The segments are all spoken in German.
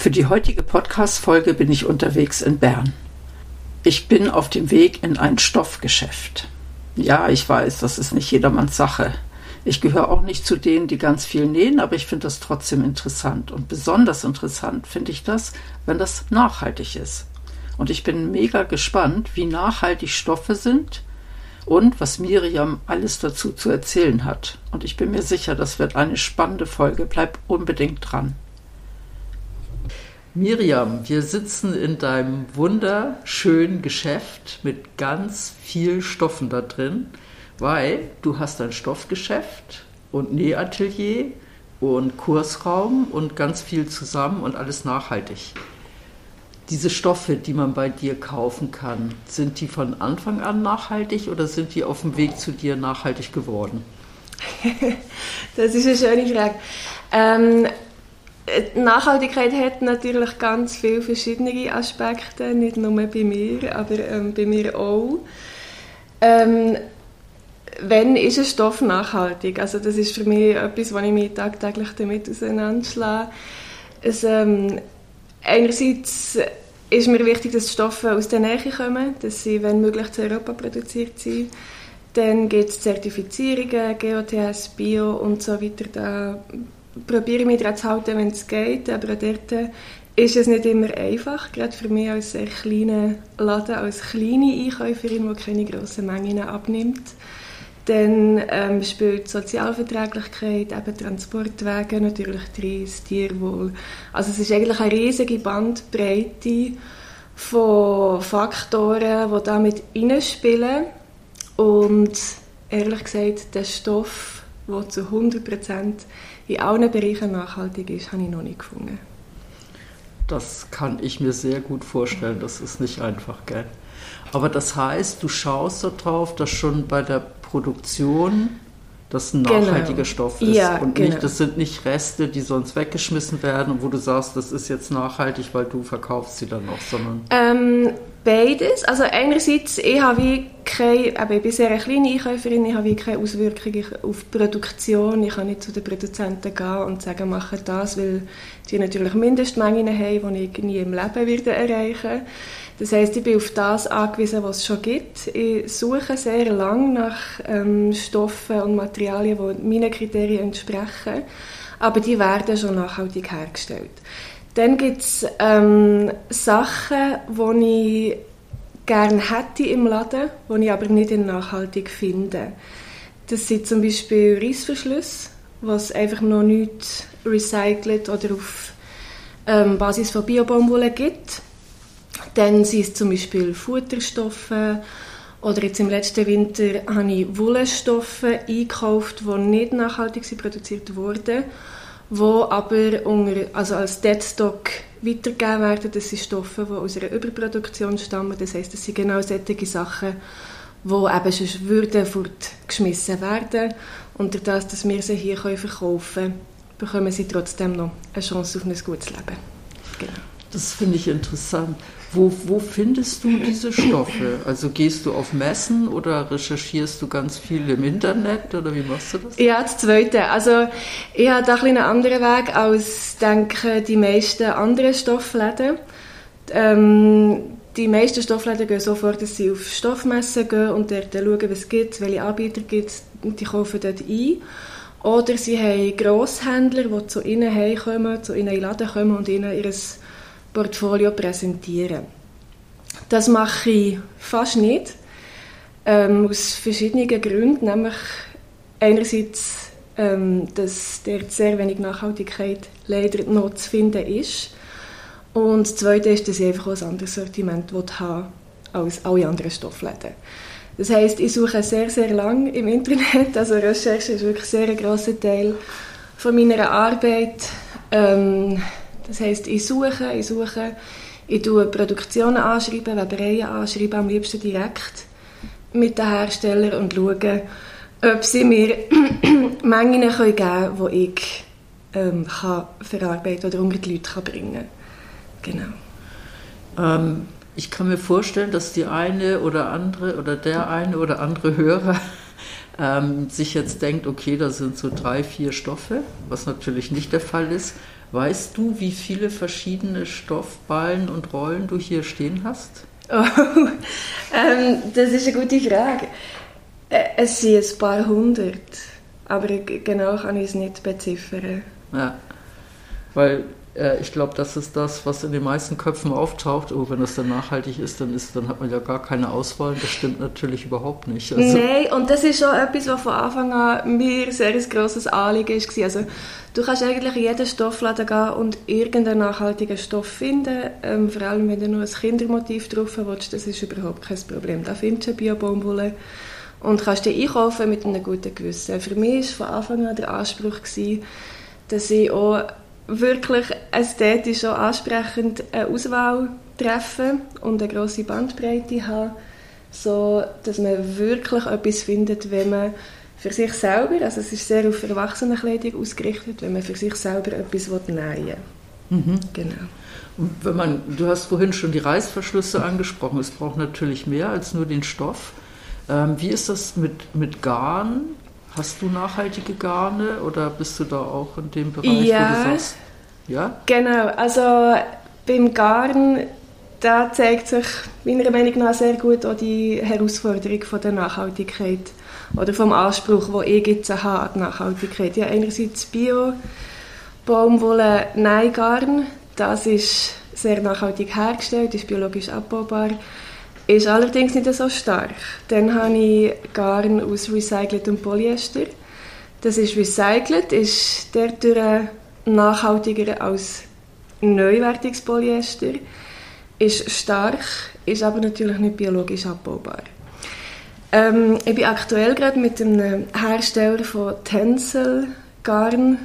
Für die heutige Podcast-Folge bin ich unterwegs in Bern. Ich bin auf dem Weg in ein Stoffgeschäft. Ja, ich weiß, das ist nicht jedermanns Sache. Ich gehöre auch nicht zu denen, die ganz viel nähen, aber ich finde das trotzdem interessant. Und besonders interessant finde ich das, wenn das nachhaltig ist. Und ich bin mega gespannt, wie nachhaltig Stoffe sind und was Miriam alles dazu zu erzählen hat. Und ich bin mir sicher, das wird eine spannende Folge. Bleib unbedingt dran. Miriam, wir sitzen in deinem wunderschönen Geschäft mit ganz viel Stoffen da drin, weil du hast ein Stoffgeschäft und Nähatelier und Kursraum und ganz viel zusammen und alles nachhaltig. Diese Stoffe, die man bei dir kaufen kann, sind die von Anfang an nachhaltig oder sind die auf dem Weg zu dir nachhaltig geworden? das ist eine schöne Frage. Ähm, Nachhaltigkeit hat natürlich ganz viele verschiedene Aspekte, nicht nur bei mir, aber ähm, bei mir auch. Ähm, wenn ist ein Stoff nachhaltig? Also das ist für mich etwas, was ich mich tagtäglich damit auseinanderschlage. Ähm, einerseits ist mir wichtig, dass die Stoffe aus der Nähe kommen, dass sie, wenn möglich, zu Europa produziert sind. Dann gibt es Zertifizierungen, GOTS, Bio und so weiter. Da probiere mich daran zu halten, wenn es geht, aber dort ist es nicht immer einfach, gerade für mich als sehr kleiner Laden, als kleine Einkäuferin, die keine grossen Mengen abnimmt. Dann ähm, spielt Sozialverträglichkeit, eben Transportwege, natürlich Preis, Tierwohl. Also es ist eigentlich eine riesige Bandbreite von Faktoren, die da mit reinspielen. Und ehrlich gesagt, der Stoff, der zu 100 Prozent in allen Bereichen nachhaltig ist, habe ich noch nicht gefunden. Das kann ich mir sehr gut vorstellen. Das ist nicht einfach, gell? Aber das heißt, du schaust darauf, dass schon bei der Produktion das ein nachhaltiger genau. Stoff ist. Ja, und genau. nicht, das sind nicht Reste, die sonst weggeschmissen werden und wo du sagst, das ist jetzt nachhaltig, weil du verkaufst sie dann noch, sondern. Ähm, beides. Also einerseits, ich habe wie keine, eben, ich bin sehr eine kleine Einkäuferin, ich habe wie keine Auswirkungen auf die Produktion. Ich kann nicht zu den Produzenten gehen und sagen, mache das, weil die natürlich Mindestmengen haben, die ich nie im Leben werde erreichen Das heißt, ich bin auf das angewiesen, was es schon gibt. Ich suche sehr lange nach ähm, Stoffen und Materialien, die meinen Kriterien entsprechen, aber die werden schon nachhaltig hergestellt. Dann gibt es ähm, Sachen, die ich gerne hätte im Laden, die ich aber nicht in nachhaltig finde. Das sind zum Beispiel Reissverschlüsse, was einfach noch nicht recycelt oder auf ähm, Basis von Biobaumwolle gibt. Dann sind es zum Beispiel Futterstoffe oder jetzt im letzten Winter habe ich Wollstoffe eingekauft, die nicht nachhaltig produziert wurden wo aber unter, also als Deadstock weitergegeben werden. Das sind Stoffe, die aus einer Überproduktion stammen. Das heißt, das sind genau solche Sachen, die eben sonst würden fortgeschmissen werden. Und durch das, dass wir sie hier verkaufen können, bekommen sie trotzdem noch eine Chance auf ein gutes Leben. Das finde ich interessant. Wo, wo findest du diese Stoffe? Also gehst du auf Messen oder recherchierst du ganz viel im Internet oder wie machst du das? Ja, das Zweite. Also ich habe da ein einen anderen Weg als, denke die meisten anderen Stoffläden. Ähm, die meisten Stoffläden gehen so vor, dass sie auf Stoffmessen gehen und dort schauen, was es gibt, welche Anbieter gibt und die kaufen dort ein. Oder sie haben Grosshändler, die zu ihnen heimkommen, zu ihnen in den Laden kommen und ihnen ihr Portfolio präsentieren. Das mache ich fast nicht, ähm, aus verschiedenen Gründen, nämlich einerseits, ähm, dass dort sehr wenig Nachhaltigkeit leider noch zu finden ist und das Zweite ist, dass ich einfach ein anderes Sortiment haben als alle anderen Stoffläden. Das heißt, ich suche sehr, sehr lang im Internet. Also Recherche ist wirklich sehr ein grosser Teil von meiner Arbeit. Ähm, das heißt, ich suche, ich suche, ich tue Produktionen anschreiben, Webereien anschreiben, am liebsten direkt mit den Herstellern und schaue, ob sie mir Mengen geben können, die ich ähm, kann verarbeiten oder unter die Leute bringen kann. Genau. Ähm, ich kann mir vorstellen, dass die eine oder andere oder der eine oder andere Hörer ähm, sich jetzt denkt, okay, da sind so drei, vier Stoffe, was natürlich nicht der Fall ist. Weißt du, wie viele verschiedene Stoffballen und Rollen du hier stehen hast? Oh, ähm, das ist eine gute Frage. Äh, es sind ein paar hundert, aber genau kann ich es nicht beziffern. Ja, weil ich glaube, das ist das, was in den meisten Köpfen auftaucht. Oh, wenn das dann nachhaltig ist, dann, ist, dann hat man ja gar keine Auswahl. Das stimmt natürlich überhaupt nicht. Also Nein, und das ist schon etwas, was von Anfang an mir sehr ein grosses Anliegen war. Also, du kannst eigentlich in jeden Stoffladen gehen und irgendeinen nachhaltigen Stoff finden. Ähm, vor allem, wenn du nur ein Kindermotiv drauf willst, das ist überhaupt kein Problem. Da findest du Bio-Baumwolle und kannst die einkaufen mit einem guten Gewissen. Für mich war von Anfang an der Anspruch, gewesen, dass ich auch wirklich ästhetisch auch ansprechend eine Auswahl treffe und eine grosse Bandbreite habe, so dass man wirklich etwas findet, wenn man für sich selber, also es ist sehr auf Erwachsenenkleidung ausgerichtet, wenn man für sich selber etwas nähen will. Mhm. Genau. Und wenn man, du hast vorhin schon die Reißverschlüsse angesprochen, es braucht natürlich mehr als nur den Stoff. Ähm, wie ist das mit, mit Garn? Hast du nachhaltige Garne oder bist du da auch in dem Bereich, ja, wo du sagst, ja? Genau, also beim Garn, da zeigt sich meiner Meinung nach sehr gut auch die Herausforderung von der Nachhaltigkeit oder vom Anspruch, den ich jetzt habe an die Nachhaltigkeit. Ja, einerseits Bio, Baumwolle, Neigarn, das ist sehr nachhaltig hergestellt, ist biologisch abbaubar ist allerdings nicht so stark. Dann habe ich Garn aus recyceltem Polyester. Das ist recycelt, ist dadurch nachhaltiger als neuwertiges Polyester, ist stark, ist aber natürlich nicht biologisch abbaubar. Ähm, ich bin aktuell gerade mit einem Hersteller von Tencel Garn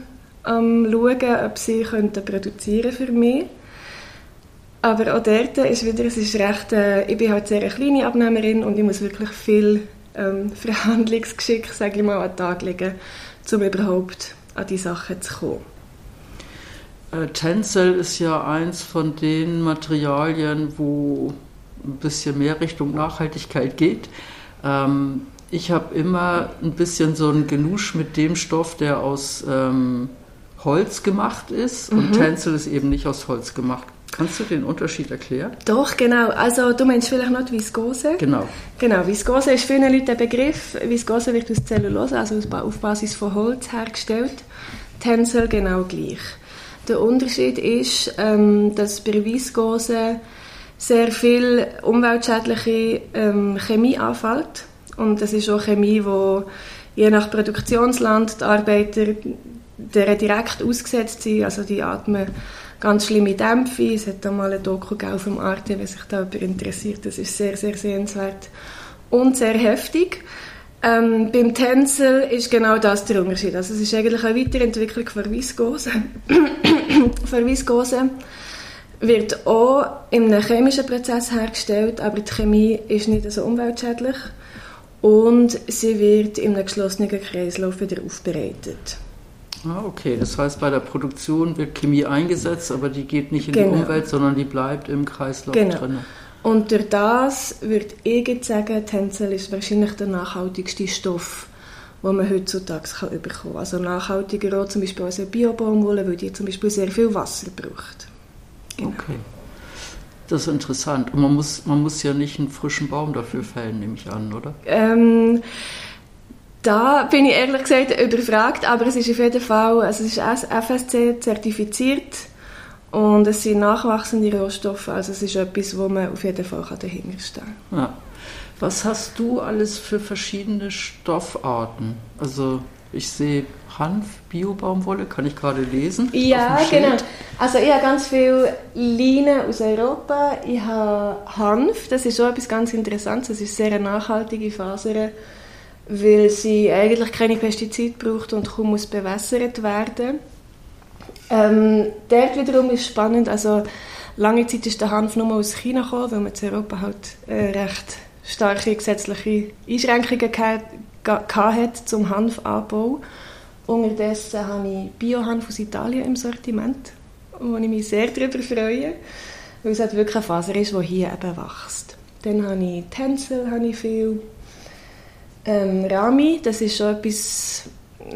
am schauen, ob sie produzieren für mich. Aber auch dort ist wieder, es ist recht, äh, ich bin halt sehr eine kleine Abnehmerin und ich muss wirklich viel ähm, Verhandlungsgeschick, sage ich mal, an den Tag legen, um überhaupt an die Sachen zu kommen. Äh, Tencel ist ja eins von den Materialien, wo ein bisschen mehr Richtung Nachhaltigkeit geht. Ähm, ich habe immer ein bisschen so einen Genusch mit dem Stoff, der aus ähm, Holz gemacht ist. Und mhm. Tencel ist eben nicht aus Holz gemacht. Kannst du den Unterschied erklären? Doch, genau. Also du meinst vielleicht noch die Viskose? Genau. Genau, Viskose ist für viele Leute ein Begriff. Viskose wird aus Zellulose, also auf Basis von Holz hergestellt. Tencel genau gleich. Der Unterschied ist, ähm, dass bei Viskose sehr viel umweltschädliche ähm, Chemie anfällt. Und das ist auch Chemie, die je nach Produktionsland die Arbeiter direkt ausgesetzt sind. Also die atmen ganz schlimme Dämpfe. Es hat da mal ein Doku dem Arte, wenn sich da jemand interessiert. Das ist sehr, sehr sehenswert und sehr heftig. Ähm, beim Tencel ist genau das der Unterschied. Also es ist eigentlich eine Weiterentwicklung von Viskose. von Viskose wird auch in einem chemischen Prozess hergestellt, aber die Chemie ist nicht so umweltschädlich und sie wird in einem geschlossenen Kreislauf wieder aufbereitet. Ah, okay. Das heißt, bei der Produktion wird Chemie eingesetzt, aber die geht nicht in genau. die Umwelt, sondern die bleibt im Kreislauf genau. drin. Und durch das würde ich sagen, Tencel ist wahrscheinlich der nachhaltigste Stoff, den man heutzutage kann bekommen kann. Also nachhaltiger auch zum Beispiel als eine Biobaumwolle, weil die zum Beispiel sehr viel Wasser braucht. Genau. Okay. Das ist interessant. Und man muss, man muss ja nicht einen frischen Baum dafür fällen, nehme ich an, oder? Ähm, da bin ich ehrlich gesagt überfragt, aber es ist auf jeden Fall, also es ist FSC zertifiziert und es sind nachwachsende Rohstoffe, also es ist etwas, wo man auf jeden Fall dahinter stehen kann. Ja. Was hast du alles für verschiedene Stoffarten? Also ich sehe Hanf, Bio-Baumwolle, kann ich gerade lesen. Ja, genau. Also ich habe ganz viel Leinen aus Europa. Ich habe Hanf, das ist auch etwas ganz Interessantes. Das ist sehr eine nachhaltige Faser, weil sie eigentlich keine Pestizide braucht und kaum muss bewässert werden. Ähm, dort wiederum ist spannend, also lange Zeit ist der Hanf nur aus China gekommen, weil man in Europa halt äh, recht starke gesetzliche Einschränkungen hatte zum Hanfanbau. Unterdessen habe ich Biohanf aus Italien im Sortiment, wo ich mich sehr darüber freue, weil es halt wirklich eine Faser ist, die hier eben wächst. Dann habe ich Tencel, habe ich viel. Ähm, Rami, das ist schon etwas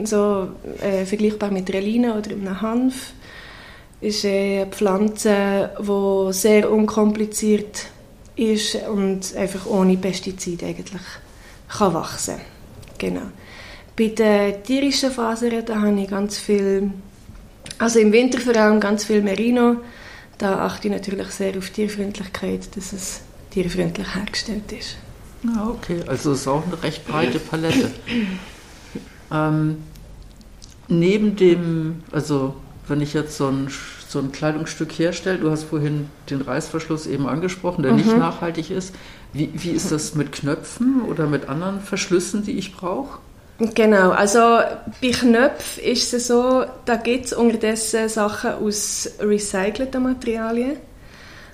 so, äh, vergleichbar mit Reline oder einem Hanf. ist eine Pflanze, die sehr unkompliziert ist und einfach ohne Pestizide eigentlich kann wachsen genau. Bei den tierischen Fasern da habe ich ganz viel, also im Winter vor allem ganz viel Merino. Da achte ich natürlich sehr auf Tierfreundlichkeit, dass es tierfreundlich hergestellt ist. Ah, okay. Also es ist auch eine recht breite Palette. ähm, neben dem, also wenn ich jetzt so ein so ein Kleidungsstück herstellt. Du hast vorhin den Reißverschluss eben angesprochen, der mhm. nicht nachhaltig ist. Wie, wie ist das mit Knöpfen oder mit anderen Verschlüssen, die ich brauche? Genau, also bei Knöpfen ist es so, da gibt es unterdessen Sachen aus recycelten Materialien.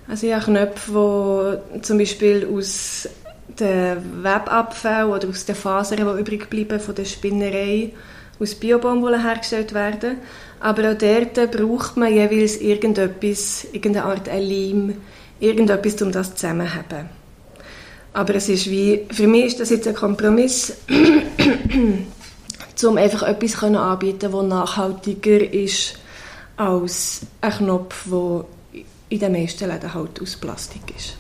Also ich habe Knöpfe, die zum Beispiel aus den Webabfällen oder aus den Fasern, die übrig bleiben von der Spinnerei, aus Biobaumwolle hergestellt werden. Aber auch dort braucht man jeweils irgendetwas, irgendeine Art Leim, irgendetwas, um das zusammenzuhaben. Aber es ist wie, für mich ist das jetzt ein Kompromiss, um einfach etwas anbieten das nachhaltiger ist als ein Knopf, der in den meisten Läden halt aus Plastik ist.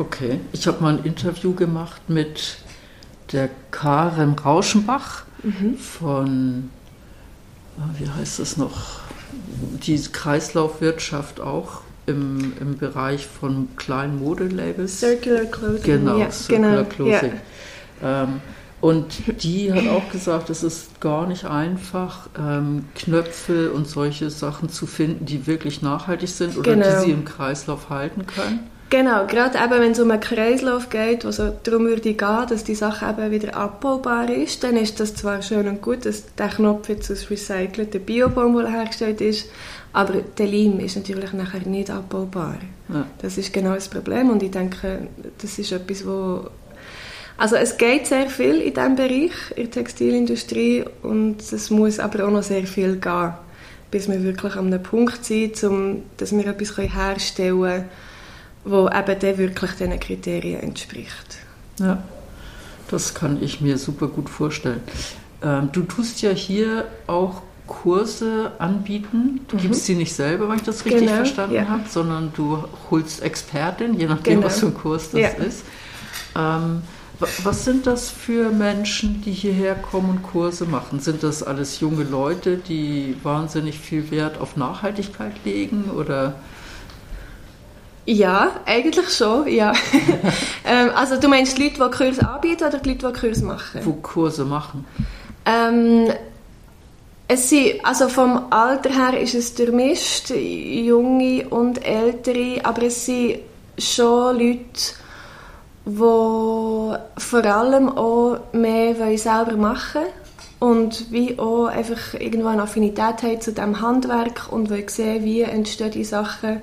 Okay, ich habe mal ein Interview gemacht mit der Karen Rauschenbach mhm. von Ah, wie heißt es noch, die Kreislaufwirtschaft auch im, im Bereich von kleinen Modelabels. Circular Clothing. Genau, ja, Circular genau, Clothing. Ja. Ähm, und die hat auch gesagt, es ist gar nicht einfach, ähm, Knöpfe und solche Sachen zu finden, die wirklich nachhaltig sind oder genau. die sie im Kreislauf halten können. Genau, gerade eben, wenn es um einen Kreislauf geht, wo es darum würde gehen, dass die Sache eben wieder abbaubar ist, dann ist das zwar schön und gut, dass der Knopf jetzt aus recycelter Biobaumwolle hergestellt ist, aber der Leim ist natürlich nachher nicht abbaubar. Ja. Das ist genau das Problem und ich denke, das ist etwas, wo also es geht sehr viel in diesem Bereich, in der Textilindustrie und es muss aber auch noch sehr viel gehen, bis wir wirklich an einem Punkt sind, um, dass wir etwas herstellen können, wo eben dann wirklich diesen Kriterien entspricht. Ja, das kann ich mir super gut vorstellen. Ähm, du tust ja hier auch Kurse anbieten. Du mhm. gibst sie nicht selber, wenn ich das richtig genau, verstanden ja. habe, sondern du holst Expertin, je nachdem, genau. was für ein Kurs das ja. ist. Ähm, was sind das für Menschen, die hierher kommen und Kurse machen? Sind das alles junge Leute, die wahnsinnig viel Wert auf Nachhaltigkeit legen oder ja, eigentlich schon, ja. ähm, also du meinst die Leute, die Kurse anbieten oder die Leute, die Kurse machen? Die Kurse machen. Ähm, es sind, also vom Alter her ist es durchmischt, junge und ältere, aber es sind schon Leute, die vor allem auch mehr selber machen wollen und wie auch einfach irgendwo eine Affinität haben zu diesem Handwerk und wollen sehen, wie entstehen die Sachen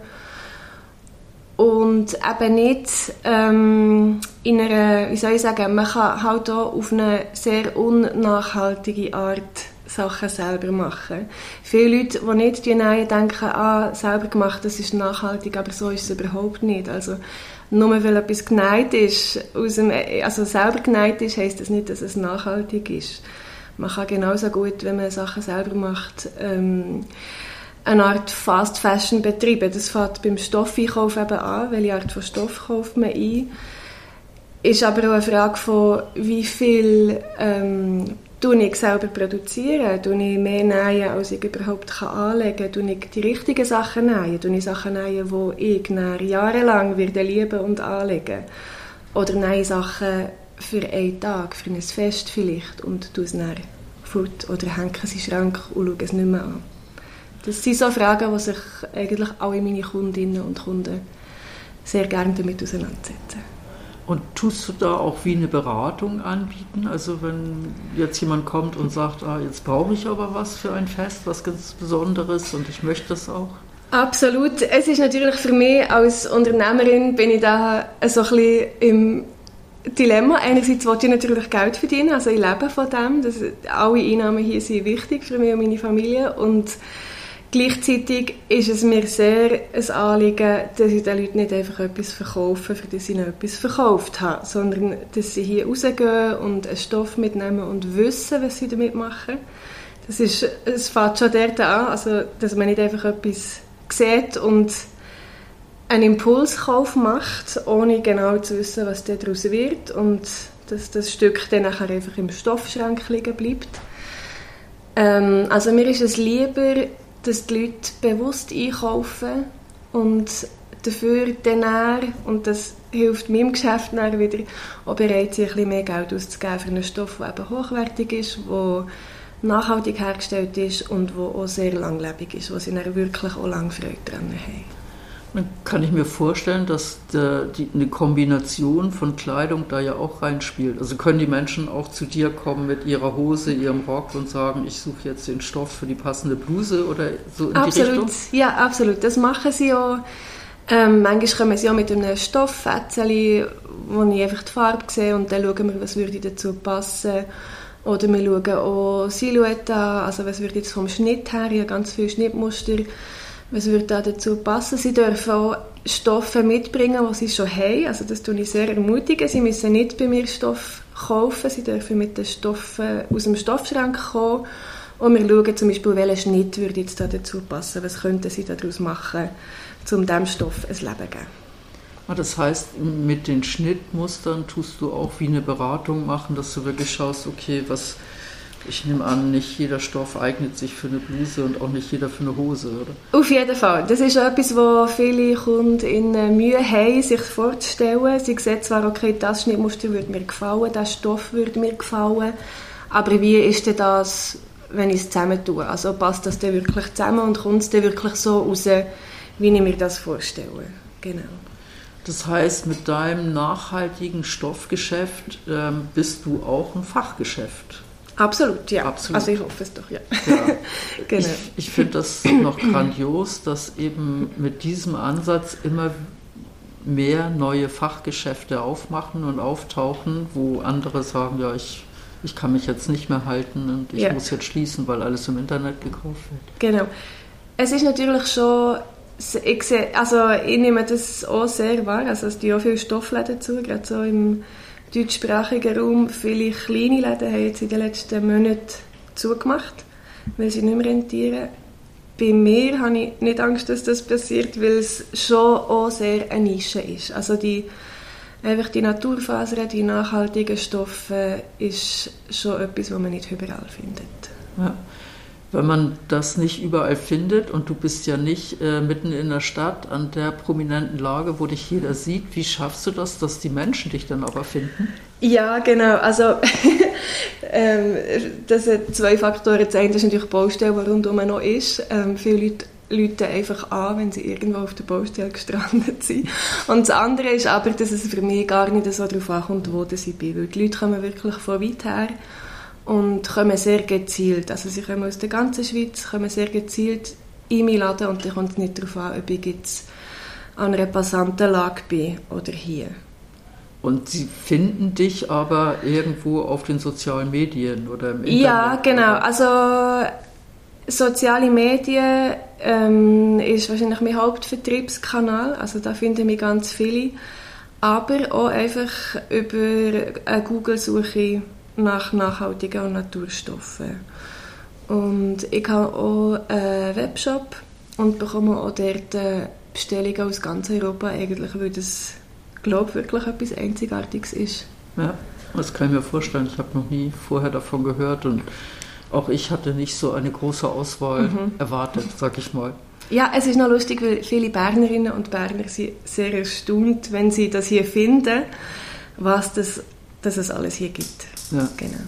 und eben nicht ähm, in einer, wie soll ich sagen, man kann halt auch auf eine sehr unnachhaltige Art Sachen selber machen. Viele Leute, die nicht die Nähe denken, ah, selber gemacht, das ist nachhaltig, aber so ist es überhaupt nicht. Also nur weil etwas geneigt ist, aus dem, also selber geneigt ist, heisst das nicht, dass es nachhaltig ist. Man kann genauso gut, wenn man Sachen selber macht, ähm, eine Art Fast Fashion betreiben. Das fängt beim Stoffeinkauf eben an, welche Art von Stoff kauft man ein. Ist aber auch eine Frage von, wie viel ähm, tue ich selber produzieren, tue ich mehr nähen, als ich überhaupt kann anlegen kann, tue ich die richtigen Sachen nähen, tue ich Sachen nähen, die ich jahrelang werde lieben und anlegen oder nähe Sachen für einen Tag, für ein Fest vielleicht und tue es dann fort oder hängen sie in den Schrank und schauen es nicht mehr an. Das sind so Fragen, die sich eigentlich alle meine Kundinnen und Kunden sehr gerne damit auseinandersetzen. Und tust du da auch wie eine Beratung anbieten? Also wenn jetzt jemand kommt und sagt, ah, jetzt brauche ich aber was für ein Fest, was ganz Besonderes und ich möchte das auch? Absolut. Es ist natürlich für mich als Unternehmerin bin ich da so ein bisschen im Dilemma. Einerseits wollte ich natürlich Geld verdienen, also ich lebe von dem. Das, alle Einnahmen hier sind wichtig für mich und meine Familie und Gleichzeitig ist es mir sehr ein Anliegen, dass ich den Leuten nicht einfach etwas verkaufe, für das ich ihnen etwas verkauft habe, sondern dass sie hier rausgehen und einen Stoff mitnehmen und wissen, was sie damit machen. Das, ist, es fängt schon dort an, also, dass man nicht einfach etwas sieht und einen Impulskauf macht, ohne genau zu wissen, was daraus wird und dass das Stück dann nachher einfach im Stoffschrank liegen bleibt. Ähm, also mir ist es lieber, dass die Leute bewusst einkaufen und dafür dann und das hilft meinem Geschäft dann wieder, auch bereit sind, ein mehr Geld auszugeben für einen Stoff, der eben hochwertig ist, der nachhaltig hergestellt ist und der auch sehr langlebig ist, wo sie dann wirklich auch lange Freude daran haben. Dann kann ich mir vorstellen, dass der, die, eine Kombination von Kleidung da ja auch reinspielt. Also können die Menschen auch zu dir kommen mit ihrer Hose, ihrem Rock und sagen, ich suche jetzt den Stoff für die passende Bluse oder so in absolut. die Richtung? Ja, absolut. Das machen sie auch. Ähm, manchmal kommen sie auch mit einem Stofffetzeli, wo ich einfach die Farbe sehe und dann schauen wir, was würde dazu passen. Oder wir schauen auch Silhouette an, also was würde jetzt vom Schnitt her, habe ganz viele Schnittmuster was würde da dazu passen? Sie dürfen auch Stoffe mitbringen, die sie schon haben. Also das tue ich sehr ermutigen. Sie müssen nicht bei mir Stoff kaufen. Sie dürfen mit den Stoffen aus dem Stoffschrank kommen. Und wir schauen zum Beispiel, welcher Schnitt würde jetzt da dazu passen. Was könnten sie daraus machen, um diesem Stoff ein Leben zu geben. Ah, das heißt, mit den Schnittmustern tust du auch wie eine Beratung machen, dass du wirklich schaust, okay, was ich nehme an, nicht jeder Stoff eignet sich für eine Bluse und auch nicht jeder für eine Hose, oder? Auf jeden Fall. Das ist etwas, wo viele Kunden in Mühe haben, sich vorzustellen. Sie sehen zwar, okay, das Schnittmuster würde mir gefallen, das Stoff würde mir gefallen, aber wie ist denn das, wenn ich es zusammen tue? Also passt das dann wirklich zusammen und kommt es dann wirklich so raus, wie ich mir das vorstelle? Genau. Das heißt, mit deinem nachhaltigen Stoffgeschäft ähm, bist du auch ein Fachgeschäft. Absolut, ja. Absolut. Also ich hoffe es doch, ja. ja. genau. Ich, ich finde das noch grandios, dass eben mit diesem Ansatz immer mehr neue Fachgeschäfte aufmachen und auftauchen, wo andere sagen, ja, ich, ich kann mich jetzt nicht mehr halten und ich ja. muss jetzt schließen, weil alles im Internet gekauft wird. Genau. Es ist natürlich schon, ich, sehe, also ich nehme das auch sehr wahr, also es tun auch viele Stoffläden zu, gerade so im deutschsprachigen Raum. Viele kleine Läden haben jetzt in den letzten Monaten zugemacht, weil sie nicht mehr rentieren. Bei mir habe ich nicht Angst, dass das passiert, weil es schon auch sehr eine Nische ist. Also die, einfach die Naturfasern, die nachhaltigen Stoffe, ist schon etwas, was man nicht überall findet. Ja wenn man das nicht überall findet und du bist ja nicht äh, mitten in der Stadt an der prominenten Lage, wo dich jeder sieht, wie schaffst du das, dass die Menschen dich dann aber finden? Ja, genau. Also ähm, das sind zwei Faktoren. Das eine ist natürlich die Baustelle, die rundum noch ist. Ähm, viele Leute Leute einfach an, wenn sie irgendwo auf der Baustelle gestrandet sind. Und das andere ist aber, dass es für mich gar nicht so darauf ankommt, wo ich bin. Weil die Leute kommen wirklich von weit her und kommen sehr gezielt. Also sie kommen aus der ganzen Schweiz, kommen sehr gezielt in meinen Laden und dann kommt es nicht darauf an, ob ich jetzt an einer Passantenlage bin oder hier. Und sie finden dich aber irgendwo auf den sozialen Medien oder im Internet? Ja, genau. Also soziale Medien ähm, ist wahrscheinlich mein Hauptvertriebskanal. Also da finden mich ganz viele. Aber auch einfach über eine Google-Suche nach nachhaltigen Naturstoffen. Und ich habe auch einen Webshop und bekomme auch dort äh, Bestellungen aus ganz Europa, eigentlich, weil das, glaube wirklich etwas Einzigartiges ist. Ja, das kann ich mir vorstellen. Ich habe noch nie vorher davon gehört und auch ich hatte nicht so eine große Auswahl mhm. erwartet, sag ich mal. Ja, es ist noch lustig, weil viele Bernerinnen und Berner sind sehr erstaunt, wenn sie das hier finden, was das, dass es alles hier gibt. Ja. Genau.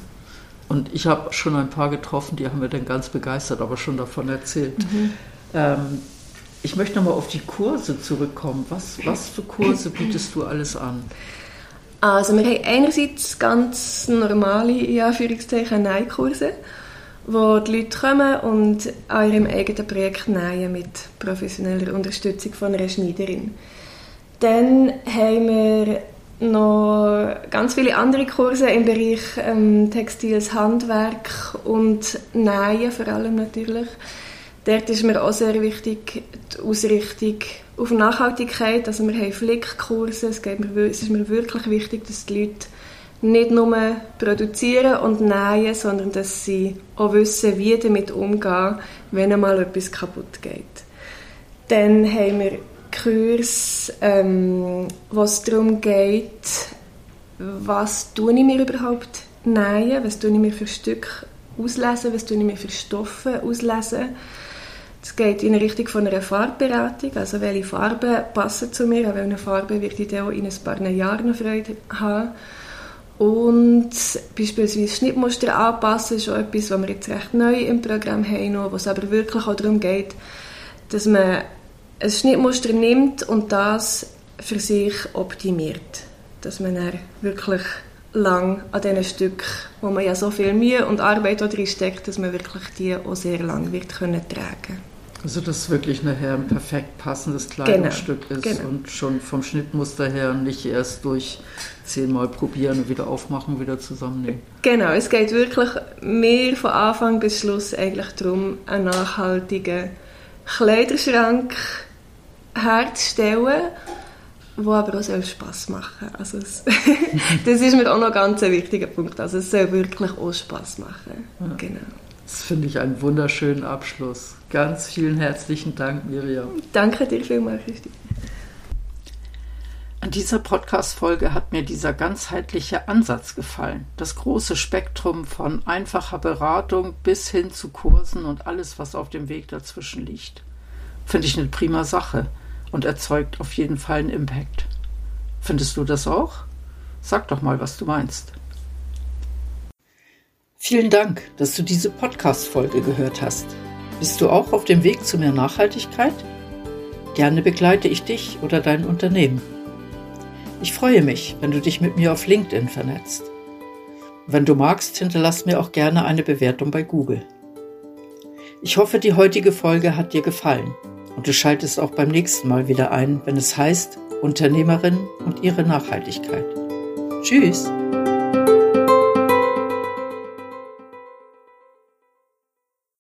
Und ich habe schon ein paar getroffen, die haben mir dann ganz begeistert, aber schon davon erzählt. Mhm. Ähm, ich möchte nochmal auf die Kurse zurückkommen. Was, was für Kurse bietest du alles an? Also wir haben einerseits ganz normale, in Anführungszeichen, Nähkurse, wo die Leute kommen und an ihrem eigenen Projekt nähen mit professioneller Unterstützung von einer Schneiderin. Dann haben wir noch ganz viele andere Kurse im Bereich ähm, Textiles Handwerk und Nähen vor allem natürlich. Dort ist mir auch sehr wichtig die Ausrichtung auf Nachhaltigkeit. Also wir haben Flickkurse. Es, es ist mir wirklich wichtig, dass die Leute nicht nur produzieren und nähen, sondern dass sie auch wissen, wie damit umgehen, wenn einmal etwas kaputt geht. Dann haben wir Kurs, ähm, was darum geht, was tue ich mir überhaupt nähen, was tue ich mir für Stück auslesen, was tue ich mir für Stoffe auslesen. Es geht in Richtung von einer Farbberatung, also welche Farben passen zu mir, an welche Farbe werde ich auch in ein paar Jahren noch Freude haben. Und beispielsweise Schnittmuster anpassen ist auch etwas, was wir jetzt recht neu im Programm haben, wo es aber wirklich auch darum geht, dass man ein Schnittmuster nimmt und das für sich optimiert. Dass man dann wirklich lang an diesen Stück, wo man ja so viel Mühe und Arbeit drin steckt, dass man wirklich die auch sehr lang wird können tragen also dass es wirklich nachher ein perfekt passendes Kleidungsstück genau, ist genau. und schon vom Schnittmuster her nicht erst durch zehnmal probieren und wieder aufmachen, wieder zusammennehmen. Genau, es geht wirklich mehr von Anfang bis Schluss eigentlich darum, einen nachhaltigen Kleiderschrank herzustellen, wo aber auch soll Spass machen also es, Das ist mir auch noch ganz ein wichtiger Punkt. Also es soll wirklich auch Spass machen. Ja. Genau. Das finde ich einen wunderschönen Abschluss. Ganz vielen herzlichen Dank, Miriam. Danke dir vielmals, Christi. An dieser Podcast-Folge hat mir dieser ganzheitliche Ansatz gefallen. Das große Spektrum von einfacher Beratung bis hin zu Kursen und alles, was auf dem Weg dazwischen liegt. Finde ich eine prima Sache und erzeugt auf jeden Fall einen Impact. Findest du das auch? Sag doch mal, was du meinst. Vielen Dank, dass du diese Podcast-Folge gehört hast. Bist du auch auf dem Weg zu mehr Nachhaltigkeit? Gerne begleite ich dich oder dein Unternehmen. Ich freue mich, wenn du dich mit mir auf LinkedIn vernetzt. Wenn du magst, hinterlass mir auch gerne eine Bewertung bei Google. Ich hoffe, die heutige Folge hat dir gefallen und du schaltest auch beim nächsten Mal wieder ein, wenn es heißt Unternehmerin und ihre Nachhaltigkeit. Tschüss!